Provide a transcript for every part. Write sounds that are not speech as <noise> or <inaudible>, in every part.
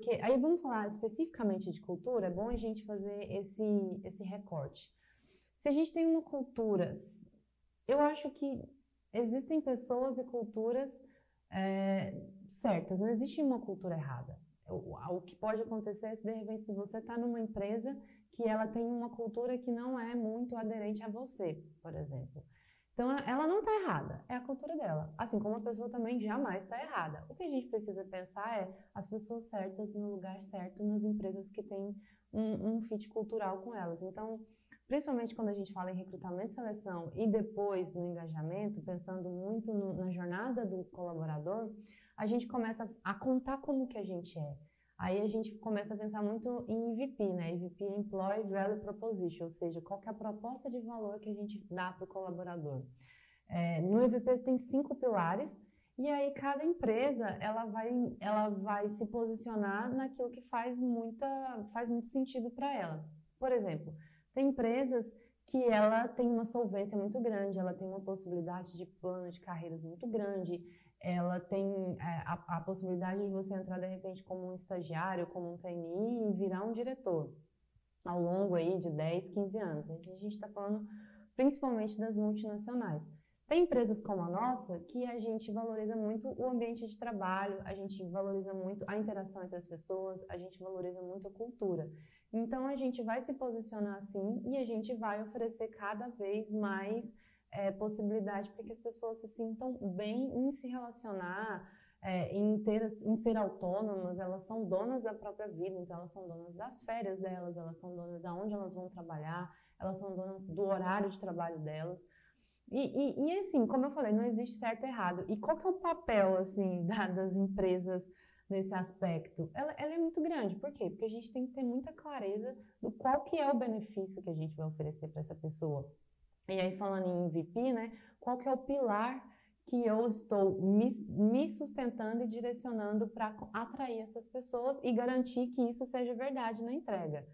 Porque aí vamos falar especificamente de cultura, é bom a gente fazer esse, esse recorte. Se a gente tem uma cultura, eu acho que existem pessoas e culturas é, certas, não existe uma cultura errada. O, o que pode acontecer é, de repente, se você está numa empresa que ela tem uma cultura que não é muito aderente a você, por exemplo. Então, ela não está errada, é a cultura dela. Assim como a pessoa também jamais está errada. O que a gente precisa pensar é as pessoas certas no lugar certo, nas empresas que têm um, um fit cultural com elas. Então, principalmente quando a gente fala em recrutamento e seleção e depois no engajamento, pensando muito no, na jornada do colaborador, a gente começa a contar como que a gente é. Aí a gente começa a pensar muito em EVP, né? EVP é Employee Value Proposition, ou seja, qual é a proposta de valor que a gente dá para o colaborador. É, no EVP tem cinco pilares, e aí cada empresa ela vai, ela vai se posicionar naquilo que faz, muita, faz muito sentido para ela. Por exemplo, tem empresas que ela tem uma solvência muito grande, ela tem uma possibilidade de plano de carreiras muito grande, ela tem é, a, a, possibilidade de você entrar de repente como um estagiário, como um trainee e virar um diretor ao longo aí de 10, 15 anos. A gente está falando principalmente das multinacionais. Tem empresas como a nossa que a gente valoriza muito o ambiente de trabalho, a gente valoriza muito a interação entre as pessoas, a gente valoriza muito a cultura. Então a gente vai se posicionar assim e a gente vai oferecer cada vez mais é, possibilidade para que as pessoas se sintam bem em se relacionar, é, em, ter, em ser autônomas, elas são donas da própria vida, então elas são donas das férias delas, elas são donas de onde elas vão trabalhar, elas são donas do horário de trabalho delas. E, e, e assim, como eu falei, não existe certo e errado. E qual que é o papel, assim, <laughs> da, das empresas nesse aspecto? Ela, ela, é muito grande. Por quê? Porque a gente tem que ter muita clareza do qual que é o benefício que a gente vai oferecer para essa pessoa. E aí, falando em MVP, né, qual que é o pilar que eu estou me, me sustentando e direcionando para atrair essas pessoas e garantir que isso seja verdade na entrega.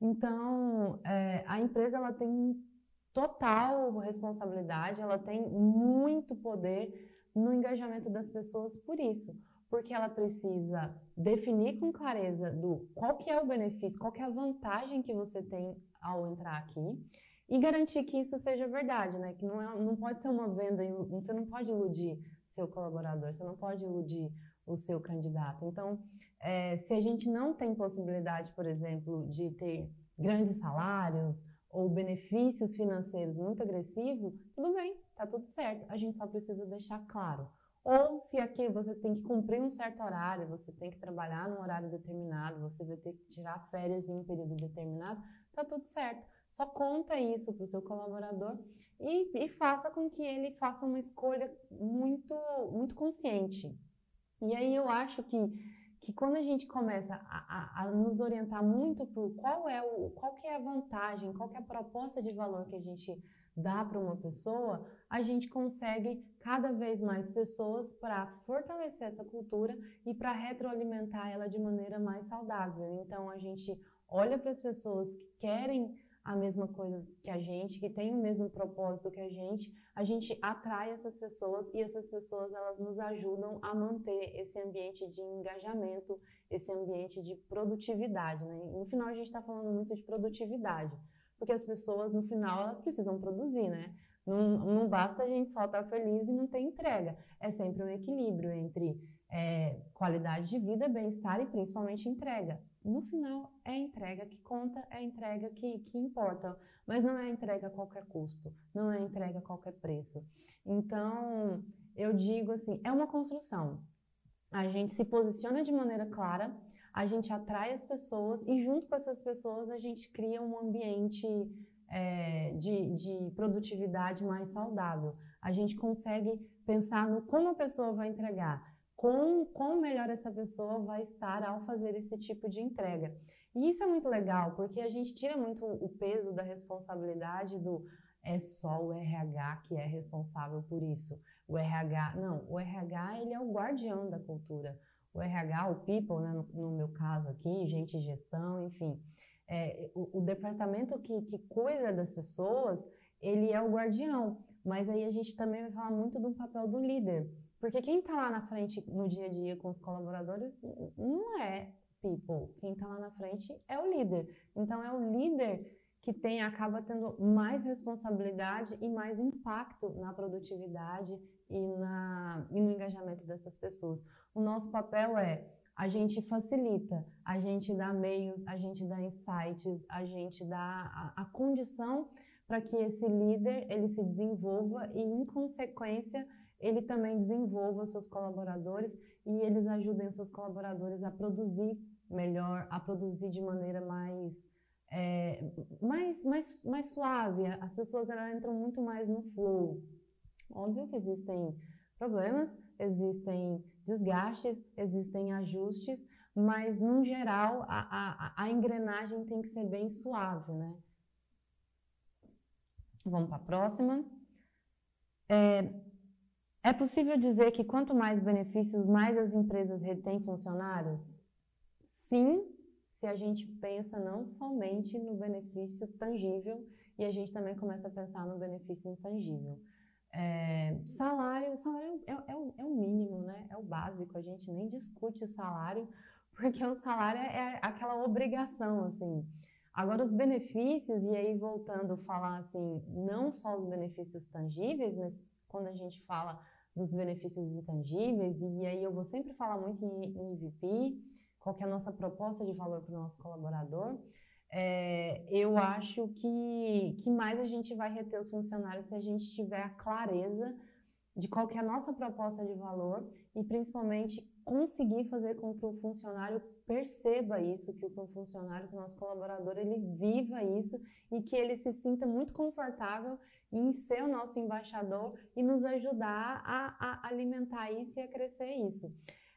Então, é, a empresa ela tem total responsabilidade, ela tem muito poder no engajamento das pessoas por isso, porque ela precisa definir com clareza do qual que é o benefício, qual que é a vantagem que você tem ao entrar aqui e garantir que isso seja verdade, né? Que não, é, não pode ser uma venda, você não pode iludir seu colaborador, você não pode iludir o seu candidato. Então, é, se a gente não tem possibilidade, por exemplo, de ter grandes salários ou benefícios financeiros muito agressivos, tudo bem, tá tudo certo. A gente só precisa deixar claro. Ou se aqui você tem que cumprir um certo horário, você tem que trabalhar num horário determinado, você vai ter que tirar férias em um período determinado, tá tudo certo. Só conta isso para o seu colaborador e, e, faça com que ele faça uma escolha muito, muito consciente. E aí eu acho que, que quando a gente começa a, a, a nos orientar muito por qual é, o, qual que é a vantagem, qual que é a proposta de valor que a gente dá para uma pessoa, a gente consegue cada vez mais pessoas para fortalecer essa cultura e para retroalimentar ela de maneira mais saudável. Então a gente olha para as pessoas que querem a mesma coisa que a gente, que tem o mesmo propósito que a gente, a gente atrai essas pessoas e essas pessoas elas nos ajudam a manter esse ambiente de engajamento, esse ambiente de produtividade. Né? No final a gente está falando muito de produtividade, porque as pessoas no final elas precisam produzir, né? Não, não basta a gente só estar tá feliz e não ter entrega. É sempre um equilíbrio entre é, qualidade de vida, bem-estar e principalmente entrega no final é a entrega que conta, é a entrega que, que importa, mas não é a entrega a qualquer custo, não é a entrega a qualquer preço. Então, eu digo assim, é uma construção. A gente se posiciona de maneira clara, a gente atrai as pessoas e junto com essas pessoas a gente cria um ambiente é, de, de produtividade mais saudável. A gente consegue pensar no como a pessoa vai entregar quão, quão melhor essa pessoa vai estar ao fazer esse tipo de entrega. E isso é muito legal, porque a gente tira muito o peso da responsabilidade do é só o RH que é responsável por isso. O RH, não, o RH ele é o guardião da cultura. O RH, o people, né, no, no meu caso aqui, gente gestão, enfim, é, o, o, departamento que, que cuida das pessoas, ele é o guardião. Mas aí a gente também vai falar muito do papel do líder. Porque quem está lá na frente no dia a dia com os colaboradores não é people. Quem está lá na frente é o líder. Então é o líder que tem acaba tendo mais responsabilidade e mais impacto na produtividade e, na, e no engajamento dessas pessoas. O nosso papel é a gente facilita, a gente dá meios, a gente dá insights, a gente dá a, a condição para que esse líder ele se desenvolva e, em consequência, ele também desenvolva seus colaboradores e eles ajudem os seus colaboradores a produzir melhor, a produzir de maneira mais é, mais, mais, mais suave. As pessoas elas entram muito mais no flow. Óbvio que existem problemas, existem desgastes, existem ajustes, mas no geral a, a, a engrenagem tem que ser bem suave, né? Vamos para a próxima. É, é possível dizer que quanto mais benefícios, mais as empresas retêm funcionários? Sim, se a gente pensa não somente no benefício tangível e a gente também começa a pensar no benefício intangível. É, salário, salário é, é, o, é, o, mínimo, né? É o básico. A gente nem discute salário, <laughs> porque o salário é aquela obrigação, assim. Agora, os benefícios, e aí voltando a falar assim, não só os benefícios tangíveis, mas quando a gente fala dos benefícios intangíveis, e aí eu vou sempre falar muito em, em EVP, qual que é a nossa proposta de valor para o nosso colaborador, é, eu acho que, que mais a gente vai reter os funcionários se a gente tiver a clareza de qual que é a nossa proposta de valor e principalmente conseguir fazer com que o funcionário perceba isso, que o funcionário, que o nosso colaborador, ele viva isso e que ele se sinta muito confortável em ser o nosso embaixador e nos ajudar a, a alimentar isso e a crescer isso.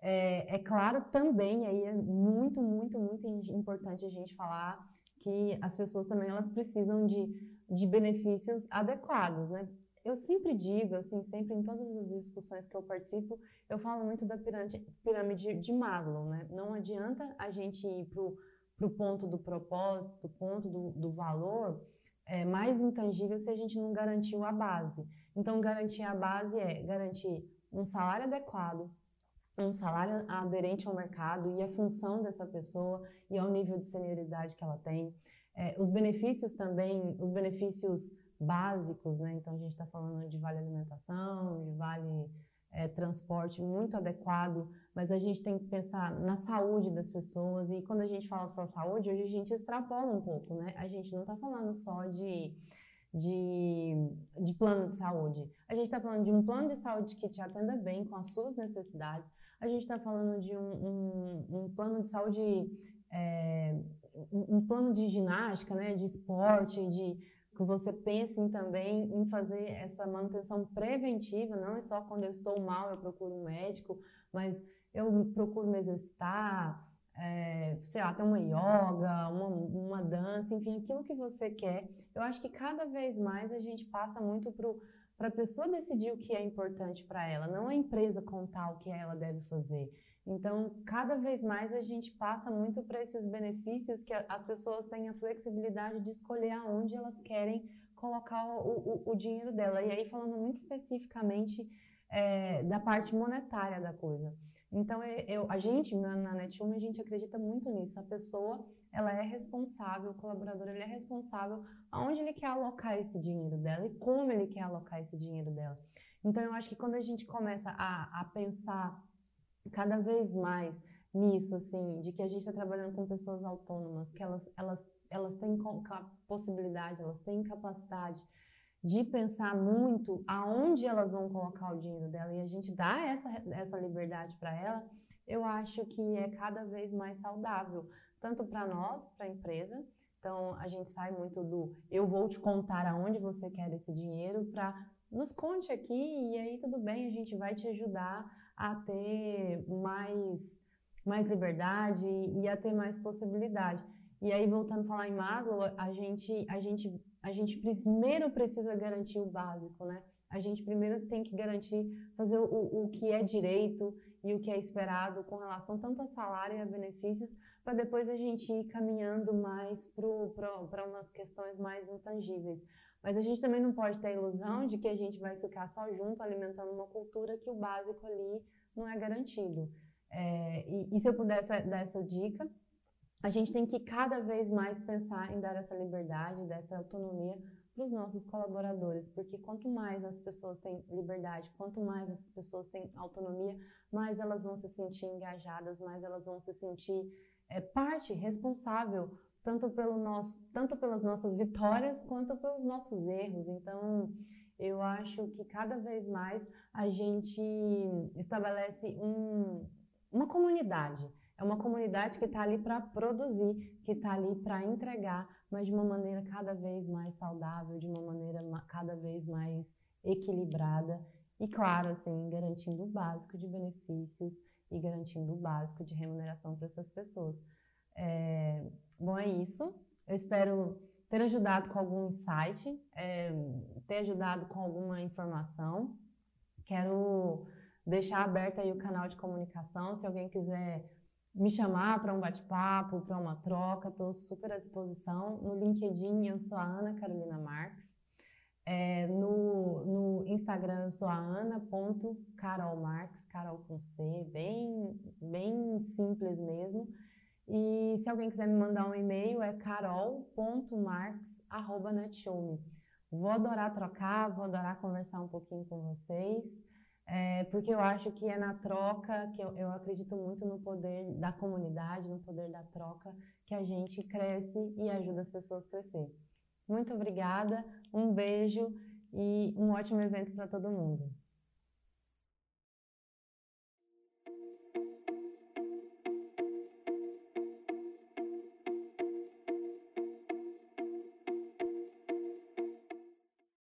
É, é, claro também, aí é muito, muito, muito importante a gente falar que as pessoas também elas precisam de, de benefícios adequados, né? Eu sempre digo, assim, sempre em todas as discussões que eu participo, eu falo muito da pirâmide, de Maslow, né? Não adianta a gente ir para o ponto do propósito, ponto do, do valor é, mais intangível se a gente não garantiu a base. Então, garantir a base é garantir um salário adequado, um salário aderente ao mercado e a função dessa pessoa e ao nível de senioridade que ela tem. É, os benefícios também, os benefícios básicos, né? Então a gente está falando de vale alimentação, de vale é, transporte muito adequado, mas a gente tem que pensar na saúde das pessoas e quando a gente fala só saúde, hoje a gente extrapola um pouco, né? A gente não está falando só de, de, de plano de saúde, a gente está falando de um plano de saúde que te atenda bem com as suas necessidades, a gente está falando de um, um, um, plano de saúde, é, um plano de ginástica, né? De esporte, de que você pensem também em fazer essa manutenção preventiva, não é só quando eu estou mal eu procuro um médico, mas eu procuro me exercitar, é, sei lá, ter uma yoga, uma, uma dança, enfim, aquilo que você quer. Eu acho que cada vez mais a gente passa muito para a pessoa decidir o que é importante para ela, não a empresa contar o que ela deve fazer. Então, cada vez mais a gente passa muito para esses benefícios que as pessoas têm a flexibilidade de escolher aonde elas querem colocar o, o, o dinheiro dela. E aí, falando muito especificamente é, da parte monetária da coisa. Então, eu, a gente, na, na a gente acredita muito nisso. A pessoa, ela é responsável, o colaborador, ele é responsável aonde ele quer alocar esse dinheiro dela e como ele quer alocar esse dinheiro dela. Então, eu acho que quando a gente começa a, a pensar cada vez mais nisso, assim, de que a gente está trabalhando com pessoas autônomas, que elas, elas, elas têm possibilidade, elas têm capacidade de pensar muito aonde elas vão colocar o dinheiro dela e a gente dá essa, essa liberdade para ela, eu acho que é cada vez mais saudável, tanto para nós, para a empresa. Então, a gente sai muito do eu vou te contar aonde você quer esse dinheiro para nos conte aqui e aí tudo bem, a gente vai te ajudar a ter mais, mais liberdade e a ter mais possibilidade. E aí, voltando a falar em Maslow, a gente, a gente, a gente primeiro precisa garantir o básico, né? A gente primeiro tem que garantir, fazer o, o que é direito e o que é esperado com relação tanto a salário e a benefícios, para depois a gente ir caminhando mais para umas questões mais intangíveis. Mas a gente também não pode ter a ilusão de que a gente vai ficar só junto alimentando uma cultura que o básico ali não é garantido. É, e, e se eu pudesse dar essa dica, a gente tem que cada vez mais pensar em dar essa liberdade, dessa autonomia para os nossos colaboradores, porque quanto mais as pessoas têm liberdade, quanto mais as pessoas têm autonomia, mais elas vão se sentir engajadas, mais elas vão se sentir é, parte responsável tanto pelo nosso, tanto pelas nossas vitórias quanto pelos nossos erros. Então, eu acho que cada vez mais a gente estabelece um, uma comunidade. É uma comunidade que está ali para produzir, que está ali para entregar, mas de uma maneira cada vez mais saudável, de uma maneira cada vez mais equilibrada e, claro, assim, garantindo o básico de benefícios e garantindo o básico de remuneração para essas pessoas. É, bom, é isso. Eu espero ter ajudado com algum insight, é, ter ajudado com alguma informação. Quero deixar aberto aí o canal de comunicação. Se alguém quiser me chamar para um bate-papo, para uma troca, estou super à disposição. No LinkedIn eu sou a Ana Carolina Marques. É, no, no Instagram eu sou a ana.carolmarques, Carol com C, bem, bem simples mesmo. E se alguém quiser me mandar um e-mail é carol.marques.netshowme. Vou adorar trocar, vou adorar conversar um pouquinho com vocês. É, porque eu acho que é na troca que eu, eu acredito muito no poder da comunidade, no poder da troca, que a gente cresce e ajuda as pessoas a crescer. Muito obrigada, um beijo e um ótimo evento para todo mundo.